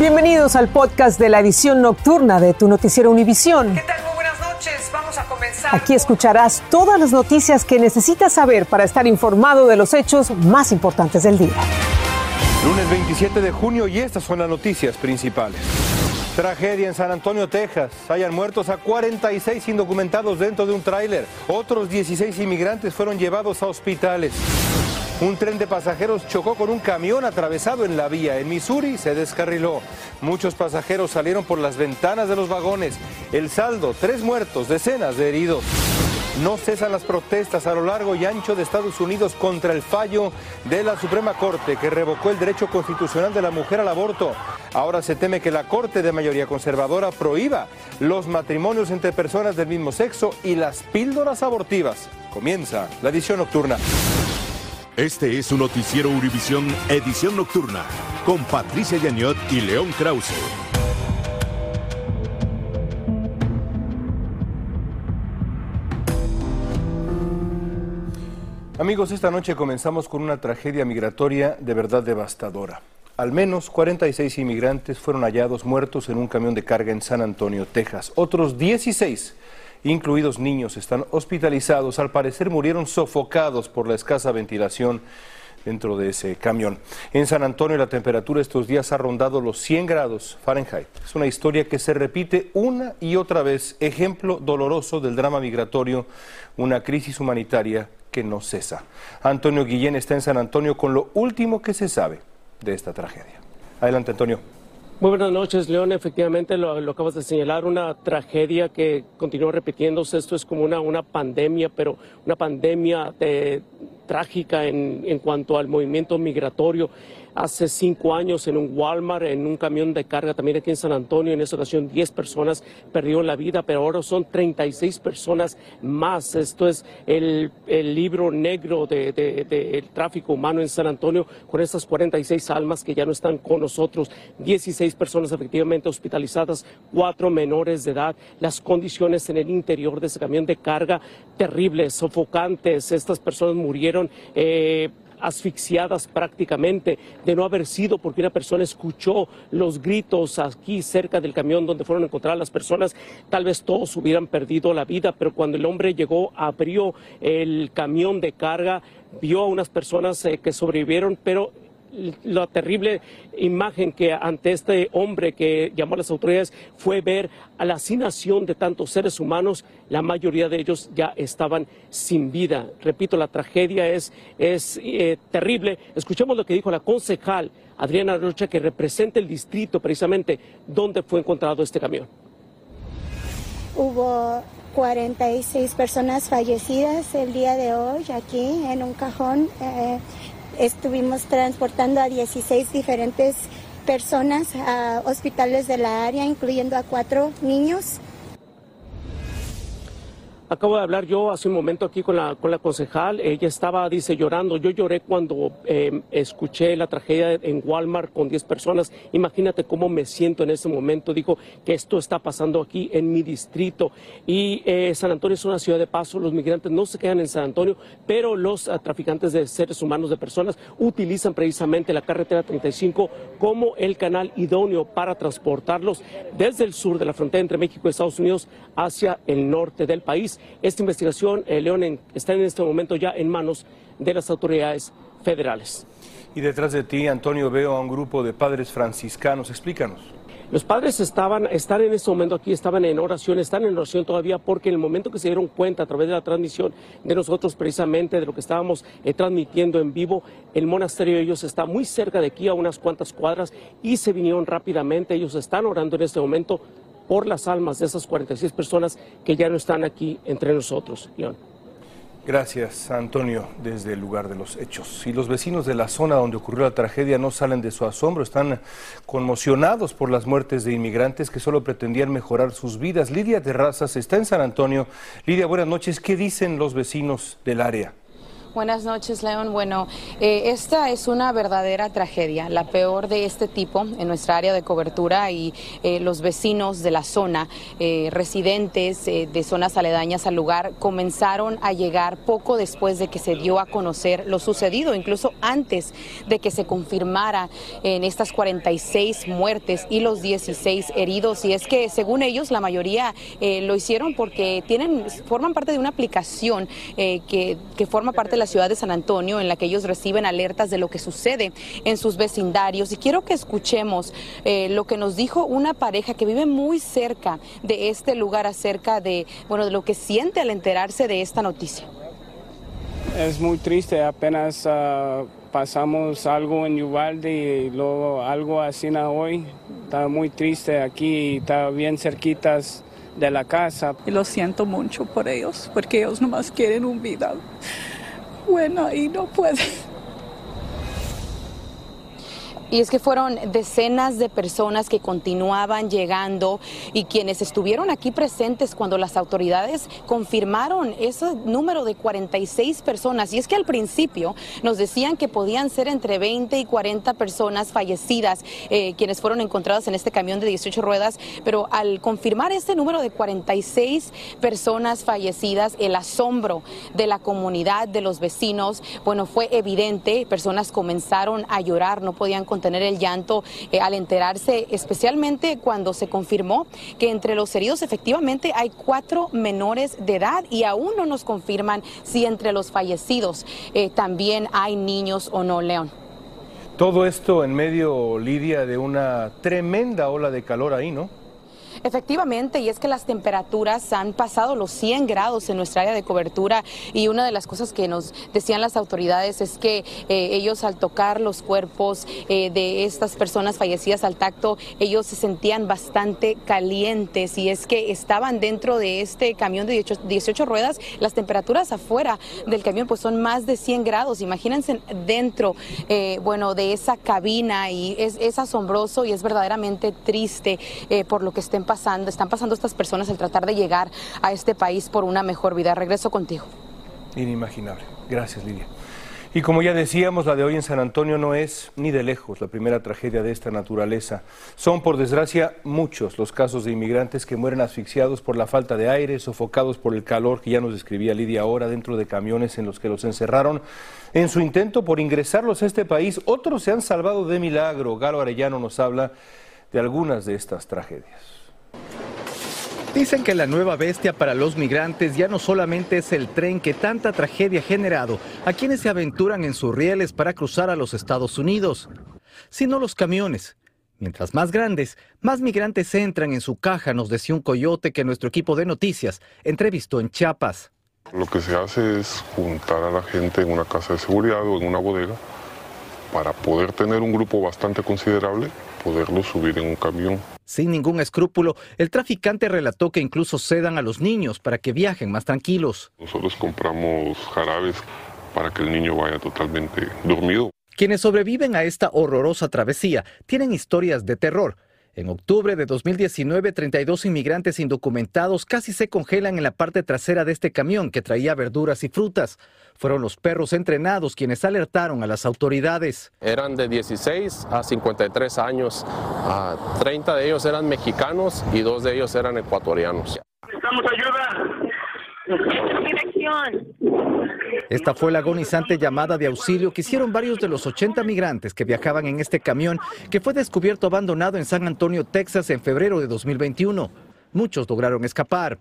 Bienvenidos al podcast de la edición nocturna de tu noticiero Univisión. ¿Qué tal? Muy buenas noches. Vamos a comenzar. Aquí escucharás todas las noticias que necesitas saber para estar informado de los hechos más importantes del día. Lunes 27 de junio y estas son las noticias principales. Tragedia en San Antonio, Texas. Hayan muertos a 46 indocumentados dentro de un tráiler. Otros 16 inmigrantes fueron llevados a hospitales. Un tren de pasajeros chocó con un camión atravesado en la vía. En Missouri se descarriló. Muchos pasajeros salieron por las ventanas de los vagones. El saldo, tres muertos, decenas de heridos. No cesan las protestas a lo largo y ancho de Estados Unidos contra el fallo de la Suprema Corte que revocó el derecho constitucional de la mujer al aborto. Ahora se teme que la Corte de mayoría conservadora prohíba los matrimonios entre personas del mismo sexo y las píldoras abortivas. Comienza la edición nocturna. Este es su noticiero Univisión Edición Nocturna con Patricia Yañot y León Krause. Amigos, esta noche comenzamos con una tragedia migratoria de verdad devastadora. Al menos 46 inmigrantes fueron hallados muertos en un camión de carga en San Antonio, Texas. Otros 16, incluidos niños, están hospitalizados. Al parecer murieron sofocados por la escasa ventilación dentro de ese camión. En San Antonio la temperatura estos días ha rondado los 100 grados Fahrenheit. Es una historia que se repite una y otra vez, ejemplo doloroso del drama migratorio, una crisis humanitaria que no cesa. Antonio Guillén está en San Antonio con lo último que se sabe de esta tragedia. Adelante, Antonio. Muy buenas noches, León. Efectivamente, lo, acabas de señalar, una tragedia que continúa repitiéndose. Esto es como una, una pandemia, pero una pandemia de, trágica en, en cuanto al movimiento migratorio hace cinco años en un Walmart, en un camión de carga también aquí en San Antonio. En esa ocasión 10 personas perdieron la vida, pero ahora son 36 personas más. Esto es el, libro negro del de, de, tráfico humano en San Antonio con estas 46 almas que ya no están con nosotros. 16 personas efectivamente hospitalizadas, cuatro menores de edad. Las condiciones en el interior de ese camión de carga terribles, sofocantes. Estas personas murieron. Eh, asfixiadas prácticamente de no haber sido porque una persona escuchó los gritos aquí cerca del camión donde fueron encontradas las personas, tal vez todos hubieran perdido la vida, pero cuando el hombre llegó, abrió el camión de carga, vio a unas personas eh, que sobrevivieron, pero la terrible imagen que ante este hombre que llamó a las autoridades fue ver a la hacinación de tantos seres humanos, la mayoría de ellos ya estaban sin vida. Repito, la tragedia es, es eh, terrible. Escuchemos lo que dijo la concejal Adriana Rocha, que representa el distrito precisamente donde fue encontrado este camión. Hubo 46 personas fallecidas el día de hoy aquí en un cajón. Eh, estuvimos transportando a 16 diferentes personas a hospitales de la área, incluyendo a cuatro niños. Acabo de hablar yo hace un momento aquí con la, con la concejal. Ella estaba, dice, llorando. Yo lloré cuando eh, escuché la tragedia en Walmart con 10 personas. Imagínate cómo me siento en ese momento. Dijo que esto está pasando aquí en mi distrito. Y eh, San Antonio es una ciudad de paso. Los migrantes no se quedan en San Antonio, pero los uh, traficantes de seres humanos, de personas, utilizan precisamente la carretera 35 como el canal idóneo para transportarlos desde el sur de la frontera entre México y Estados Unidos hacia el norte del país. Esta investigación, eh, León, en, está en este momento ya en manos de las autoridades federales. Y detrás de ti, Antonio, veo a un grupo de padres franciscanos. Explícanos. Los padres estaban, están en este momento aquí, estaban en oración, están en oración todavía porque en el momento que se dieron cuenta a través de la transmisión de nosotros precisamente de lo que estábamos eh, transmitiendo en vivo, el monasterio de ellos está muy cerca de aquí a unas cuantas cuadras y se vinieron rápidamente, ellos están orando en este momento por las almas de esas 46 personas que ya no están aquí entre nosotros, León. Gracias, Antonio, desde el lugar de los hechos. Y los vecinos de la zona donde ocurrió la tragedia no salen de su asombro, están conmocionados por las muertes de inmigrantes que solo pretendían mejorar sus vidas. Lidia Terrazas está en San Antonio. Lidia, buenas noches. ¿Qué dicen los vecinos del área? Buenas noches, León. Bueno, eh, esta es una verdadera tragedia, la peor de este tipo en nuestra área de cobertura y eh, los vecinos de la zona, eh, residentes de zonas aledañas al lugar, comenzaron a llegar poco después de que se dio a conocer lo sucedido, incluso antes de que se confirmara en estas 46 muertes y los 16 heridos. Y es que, según ellos, la mayoría lo hicieron porque tienen, forman parte de una aplicación que, que forma parte de la ciudad de San Antonio en la que ellos reciben alertas de lo que sucede en sus vecindarios. Y quiero que escuchemos eh, lo que nos dijo una pareja que vive muy cerca de este lugar acerca de, bueno, de lo que siente al enterarse de esta noticia. Es muy triste, apenas ah, pasamos algo en Uvalde y luego algo así hoy. Está muy triste aquí, está bien cerquitas de la casa. Y lo siento mucho por ellos, porque ellos nomás quieren un vida bueno y no puede. Y es que fueron decenas de personas que continuaban llegando y quienes estuvieron aquí presentes cuando las autoridades confirmaron ese número de 46 personas. Y es que al principio nos decían que podían ser entre 20 y 40 personas fallecidas eh, quienes fueron encontradas en este camión de 18 ruedas, pero al confirmar este número de 46 personas fallecidas, el asombro de la comunidad, de los vecinos, bueno, fue evidente. Personas comenzaron a llorar, no podían tener el llanto eh, al enterarse, especialmente cuando se confirmó que entre los heridos efectivamente hay cuatro menores de edad y aún no nos confirman si entre los fallecidos eh, también hay niños o no, León. Todo esto en medio, Lidia, de una tremenda ola de calor ahí, ¿no? Efectivamente, y es que las temperaturas han pasado los 100 grados en nuestra área de cobertura y una de las cosas que nos decían las autoridades es que eh, ellos al tocar los cuerpos eh, de estas personas fallecidas al tacto, ellos se sentían bastante calientes y es que estaban dentro de este camión de 18, ruedas, las temperaturas afuera del camión pues son más de 100 grados, imagínense dentro, eh, bueno, de esa cabina y es, es, asombroso y es verdaderamente triste por lo que estén están pasando estas personas al tratar de llegar a este país por una mejor vida. Regreso contigo. Inimaginable. Gracias, Lidia. Y como ya decíamos, la de hoy en San Antonio no es ni de lejos la primera tragedia de esta naturaleza. Son, por desgracia, muchos los casos de inmigrantes que mueren asfixiados por la falta de aire, sofocados por el calor que ya nos describía Lidia ahora dentro de camiones en los que los encerraron. En su intento por ingresarlos a este país, otros se han salvado de milagro. Galo Arellano nos habla de algunas de estas tragedias. Dicen que la nueva bestia para los migrantes ya no solamente es el tren que tanta tragedia ha generado a quienes se aventuran en sus rieles para cruzar a los Estados Unidos, sino los camiones. Mientras más grandes, más migrantes entran en su caja, nos decía un coyote que nuestro equipo de noticias entrevistó en Chiapas. Lo que se hace es juntar a la gente en una casa de seguridad o en una bodega para poder tener un grupo bastante considerable, poderlo subir en un camión. Sin ningún escrúpulo, el traficante relató que incluso cedan a los niños para que viajen más tranquilos. Nosotros compramos jarabes para que el niño vaya totalmente dormido. Quienes sobreviven a esta horrorosa travesía tienen historias de terror. En octubre de 2019, 32 inmigrantes indocumentados casi se congelan en la parte trasera de este camión que traía verduras y frutas. Fueron los perros entrenados quienes alertaron a las autoridades. Eran de 16 a 53 años. 30 de ellos eran mexicanos y dos de ellos eran ecuatorianos. Necesitamos ayuda. Esta fue la agonizante llamada de auxilio que hicieron varios de los 80 migrantes que viajaban en este camión que fue descubierto abandonado en San Antonio, Texas en febrero de 2021. Muchos lograron escapar.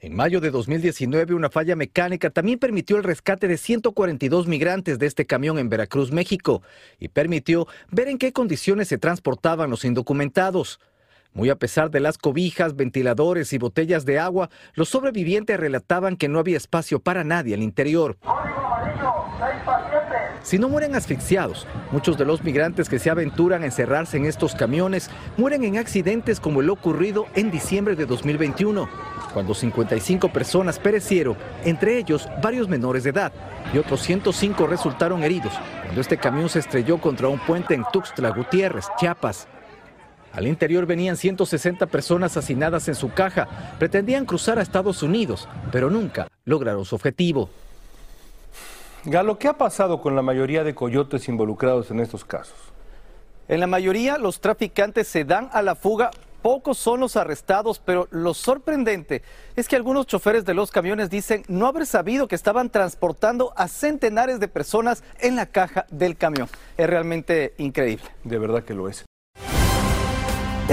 En mayo de 2019, una falla mecánica también permitió el rescate de 142 migrantes de este camión en Veracruz, México, y permitió ver en qué condiciones se transportaban los indocumentados. Muy a pesar de las cobijas, ventiladores y botellas de agua, los sobrevivientes relataban que no había espacio para nadie al interior. Si no mueren asfixiados, muchos de los migrantes que se aventuran a encerrarse en estos camiones mueren en accidentes como el ocurrido en diciembre de 2021, cuando 55 personas perecieron, entre ellos varios menores de edad, y otros 105 resultaron heridos cuando este camión se estrelló contra un puente en Tuxtla Gutiérrez, Chiapas. Al interior venían 160 personas hacinadas en su caja. Pretendían cruzar a Estados Unidos, pero nunca lograron su objetivo. Galo, ¿qué ha pasado con la mayoría de coyotes involucrados en estos casos? En la mayoría los traficantes se dan a la fuga Pocos son los arrestados, pero lo sorprendente es que algunos choferes de los camiones dicen no haber sabido que estaban transportando a centenares de personas en la caja del camión. Es realmente increíble. De verdad que lo es.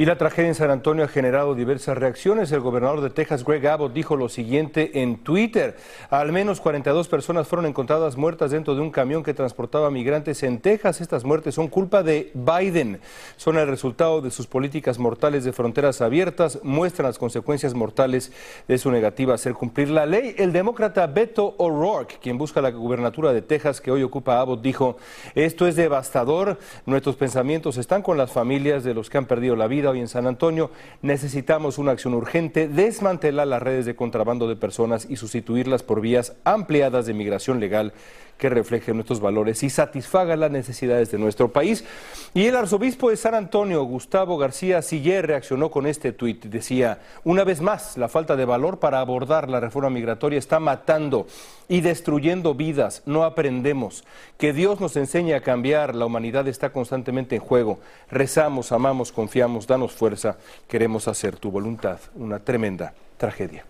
Y la tragedia en San Antonio ha generado diversas reacciones. El gobernador de Texas, Greg Abbott, dijo lo siguiente en Twitter. Al menos 42 personas fueron encontradas muertas dentro de un camión que transportaba migrantes en Texas. Estas muertes son culpa de Biden. Son el resultado de sus políticas mortales de fronteras abiertas. Muestran las consecuencias mortales de su negativa a hacer cumplir la ley. El demócrata Beto O'Rourke, quien busca la gubernatura de Texas que hoy ocupa Abbott, dijo, esto es devastador. Nuestros pensamientos están con las familias de los que han perdido la vida hoy en San Antonio, necesitamos una acción urgente, desmantelar las redes de contrabando de personas y sustituirlas por vías ampliadas de migración legal que reflejen nuestros valores y satisfagan las necesidades de nuestro país. Y el arzobispo de San Antonio, Gustavo García Siller, reaccionó con este tuit. Decía, una vez más, la falta de valor para abordar la reforma migratoria está matando y destruyendo vidas. No aprendemos. Que Dios nos enseñe a cambiar. La humanidad está constantemente en juego. Rezamos, amamos, confiamos, danos fuerza. Queremos hacer tu voluntad. Una tremenda tragedia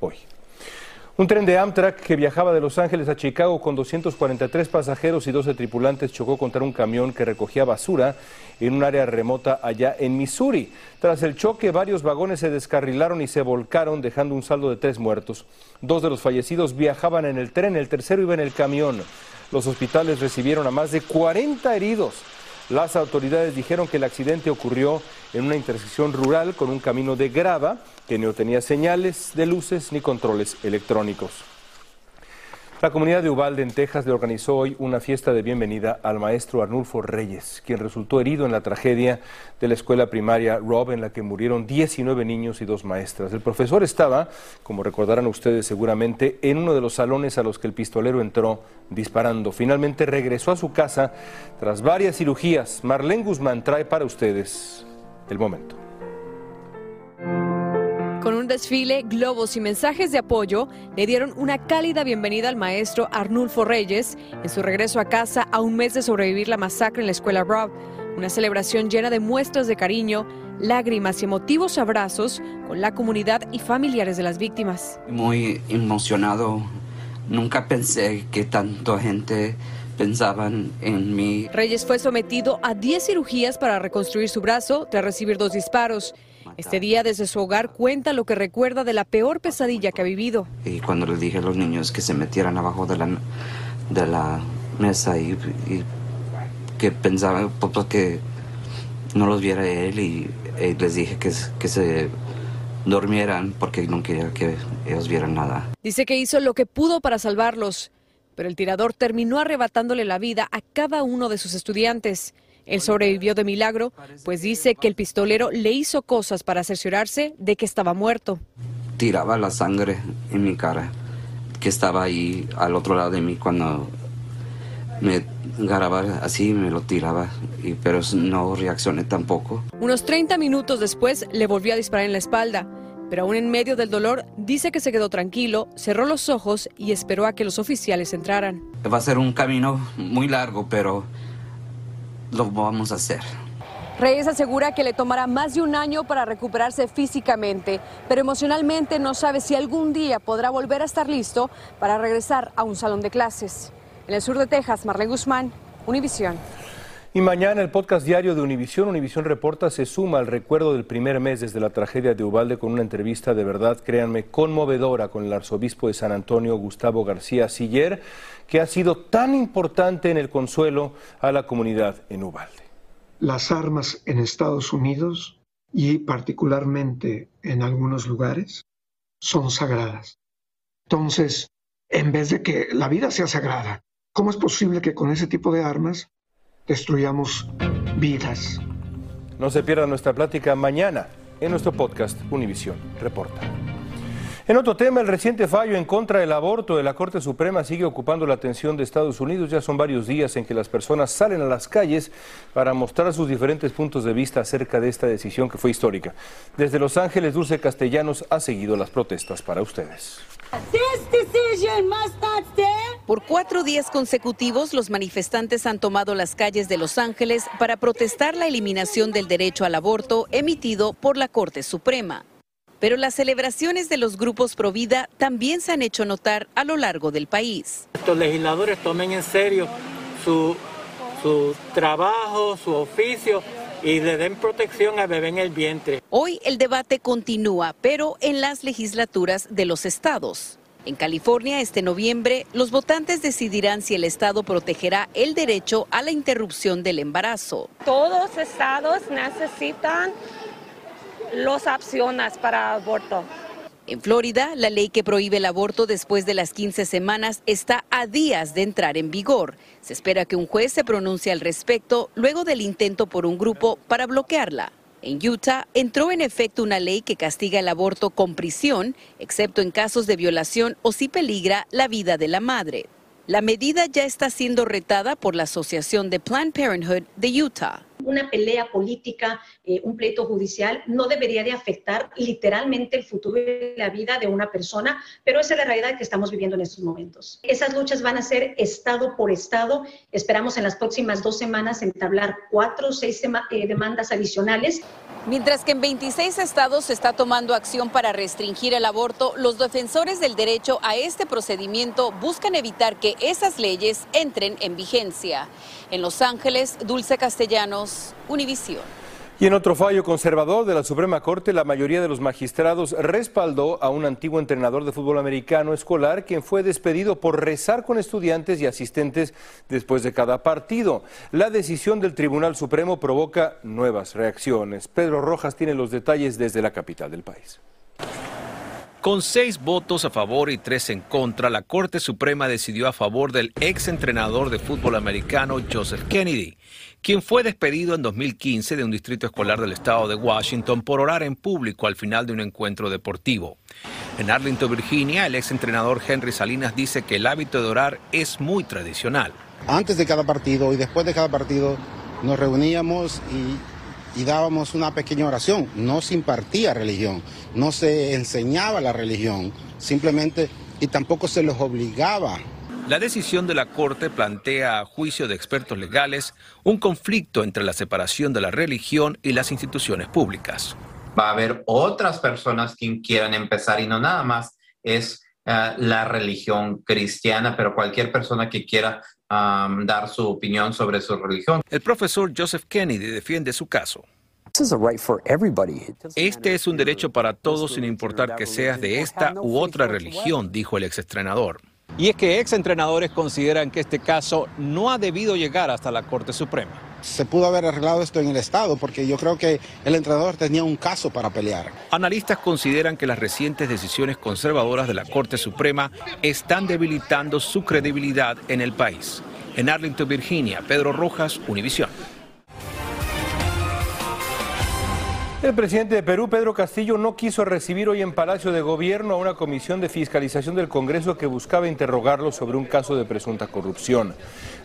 hoy. Un tren de Amtrak que viajaba de Los Ángeles a Chicago con 243 pasajeros y 12 tripulantes chocó contra un camión que recogía basura en un área remota allá en Missouri. Tras el choque, varios vagones se descarrilaron y se volcaron, dejando un saldo de tres muertos. Dos de los fallecidos viajaban en el tren, el tercero iba en el camión. Los hospitales recibieron a más de 40 heridos. Las autoridades dijeron que el accidente ocurrió en una intersección rural con un camino de grava que no tenía señales de luces ni controles electrónicos. La comunidad de Uvalde, en Texas, le organizó hoy una fiesta de bienvenida al maestro Arnulfo Reyes, quien resultó herido en la tragedia de la escuela primaria Rob, en la que murieron 19 niños y dos maestras. El profesor estaba, como recordarán ustedes seguramente, en uno de los salones a los que el pistolero entró disparando. Finalmente regresó a su casa tras varias cirugías. Marlene Guzmán trae para ustedes el momento. Desfile, globos y mensajes de apoyo, le dieron una cálida bienvenida al maestro Arnulfo Reyes en su regreso a casa a un mes de sobrevivir la masacre en la escuela Rob. Una celebración llena de muestras de cariño, lágrimas y emotivos abrazos con la comunidad y familiares de las víctimas. Muy emocionado. Nunca pensé que tanta gente pensaban en mí. Reyes fue sometido a 10 cirugías para reconstruir su brazo tras recibir dos disparos. Este día desde su hogar cuenta lo que recuerda de la peor pesadilla que ha vivido. Y cuando le dije a los niños que se metieran abajo de la, de la mesa y, que pensaba pues, que no los viera él y, les dije que, que se durmieran porque no quería que ellos vieran nada. Dice que hizo lo que pudo para salvarlos, pero el tirador terminó arrebatándole la vida a cada uno de sus estudiantes. Él sobrevivió de milagro, pues dice que el pistolero le hizo cosas para cerciorarse de que estaba muerto. Tiraba la sangre en mi cara, que estaba ahí al otro lado de mí cuando me agarraba así, me lo tiraba, y, pero no reaccioné tampoco. Unos 30 minutos después le volvió a disparar en la espalda, pero aún en medio del dolor dice que se quedó tranquilo, cerró los ojos y esperó a que los oficiales entraran. Va a ser un camino muy largo, pero lo vamos a hacer. Reyes asegura que le tomará más de un año para recuperarse físicamente, pero emocionalmente no sabe si algún día podrá volver a estar listo para regresar a un salón de clases. En el sur de Texas, Marlene Guzmán, Univisión. Y mañana el podcast diario de Univisión, Univisión Reporta, se suma al recuerdo del primer mes desde la tragedia de Ubalde con una entrevista de verdad, créanme, conmovedora con el arzobispo de San Antonio, Gustavo García Siller que ha sido tan importante en el consuelo a la comunidad en Ubalde. Las armas en Estados Unidos y particularmente en algunos lugares son sagradas. Entonces, en vez de que la vida sea sagrada, ¿cómo es posible que con ese tipo de armas destruyamos vidas? No se pierda nuestra plática mañana en nuestro podcast Univisión Reporta. En otro tema, el reciente fallo en contra del aborto de la Corte Suprema sigue ocupando la atención de Estados Unidos. Ya son varios días en que las personas salen a las calles para mostrar sus diferentes puntos de vista acerca de esta decisión que fue histórica. Desde Los Ángeles, Dulce Castellanos ha seguido las protestas para ustedes. Por cuatro días consecutivos, los manifestantes han tomado las calles de Los Ángeles para protestar la eliminación del derecho al aborto emitido por la Corte Suprema. Pero las celebraciones de los grupos pro vida también se han hecho notar a lo largo del país. Estos legisladores tomen en serio su, su trabajo, su oficio y le den protección a bebé en el vientre. Hoy el debate continúa, pero en las legislaturas de los estados. En California, este noviembre, los votantes decidirán si el Estado protegerá el derecho a la interrupción del embarazo. Todos los estados necesitan las opciones para aborto. En Florida, la ley que prohíbe el aborto después de las 15 semanas está a días de entrar en vigor. Se espera que un juez se pronuncie al respecto luego del intento por un grupo para bloquearla. En Utah entró en efecto una ley que castiga el aborto con prisión, excepto en casos de violación o si peligra la vida de la madre. La medida ya está siendo retada por la Asociación de Planned Parenthood de Utah. Una pelea política, eh, un pleito judicial, no debería de afectar literalmente el futuro y la vida de una persona, pero esa es la realidad que estamos viviendo en estos momentos. Esas luchas van a ser estado por estado. Esperamos en las próximas dos semanas entablar cuatro o seis eh, demandas adicionales. Mientras que en 26 estados se está tomando acción para restringir el aborto, los defensores del derecho a este procedimiento buscan evitar que esas leyes entren en vigencia. En Los Ángeles, Dulce Castellanos, Univisión. Y en otro fallo conservador de la Suprema Corte, la mayoría de los magistrados respaldó a un antiguo entrenador de fútbol americano escolar quien fue despedido por rezar con estudiantes y asistentes después de cada partido. La decisión del Tribunal Supremo provoca nuevas reacciones. Pedro Rojas tiene los detalles desde la capital del país. Con seis votos a favor y tres en contra, la Corte Suprema decidió a favor del ex entrenador de fútbol americano Joseph Kennedy, quien fue despedido en 2015 de un distrito escolar del estado de Washington por orar en público al final de un encuentro deportivo. En Arlington, Virginia, el ex entrenador Henry Salinas dice que el hábito de orar es muy tradicional. Antes de cada partido y después de cada partido nos reuníamos y y dábamos una pequeña oración. No se impartía religión, no se enseñaba la religión, simplemente y tampoco se los obligaba. La decisión de la Corte plantea a juicio de expertos legales un conflicto entre la separación de la religión y las instituciones públicas. Va a haber otras personas que quieran empezar y no nada más es eh, la religión cristiana, pero cualquier persona que quiera dar su opinión sobre su religión. El profesor Joseph Kennedy defiende su caso. Este es un derecho para todos sin importar que seas de esta u otra religión, dijo el exentrenador. Y es que exentrenadores consideran que este caso no ha debido llegar hasta la Corte Suprema. Se pudo haber arreglado esto en el Estado porque yo creo que el entrenador tenía un caso para pelear. Analistas consideran que las recientes decisiones conservadoras de la Corte Suprema están debilitando su credibilidad en el país. En Arlington, Virginia, Pedro Rojas, Univisión. El presidente de Perú, Pedro Castillo, no quiso recibir hoy en Palacio de Gobierno a una comisión de fiscalización del Congreso que buscaba interrogarlo sobre un caso de presunta corrupción.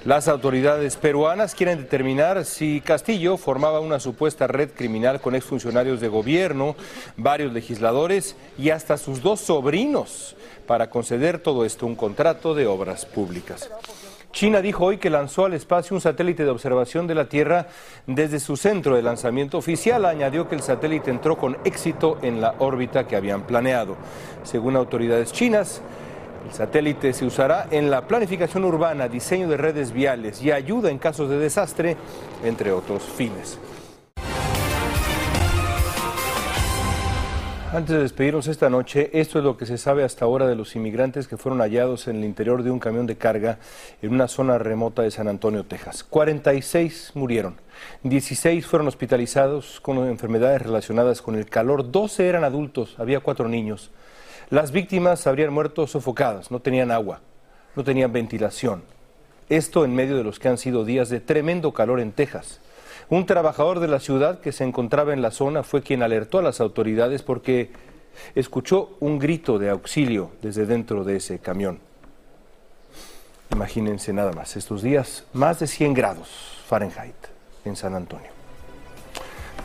Las autoridades peruanas quieren determinar si Castillo formaba una supuesta red criminal con exfuncionarios de gobierno, varios legisladores y hasta sus dos sobrinos para conceder todo esto un contrato de obras públicas. China dijo hoy que lanzó al espacio un satélite de observación de la Tierra desde su centro de lanzamiento oficial. Añadió que el satélite entró con éxito en la órbita que habían planeado. Según autoridades chinas, el satélite se usará en la planificación urbana, diseño de redes viales y ayuda en casos de desastre, entre otros fines. Antes de despedirnos esta noche, esto es lo que se sabe hasta ahora de los inmigrantes que fueron hallados en el interior de un camión de carga en una zona remota de San Antonio, Texas. 46 murieron, 16 fueron hospitalizados con enfermedades relacionadas con el calor, 12 eran adultos, había cuatro niños. Las víctimas habrían muerto sofocadas, no tenían agua, no tenían ventilación. Esto en medio de los que han sido días de tremendo calor en Texas. Un trabajador de la ciudad que se encontraba en la zona fue quien alertó a las autoridades porque escuchó un grito de auxilio desde dentro de ese camión. Imagínense nada más, estos días más de 100 grados Fahrenheit en San Antonio.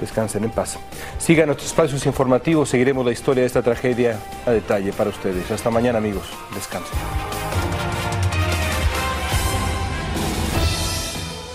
Descansen en paz. Sigan nuestros espacios informativos, seguiremos la historia de esta tragedia a detalle para ustedes. Hasta mañana amigos, descansen.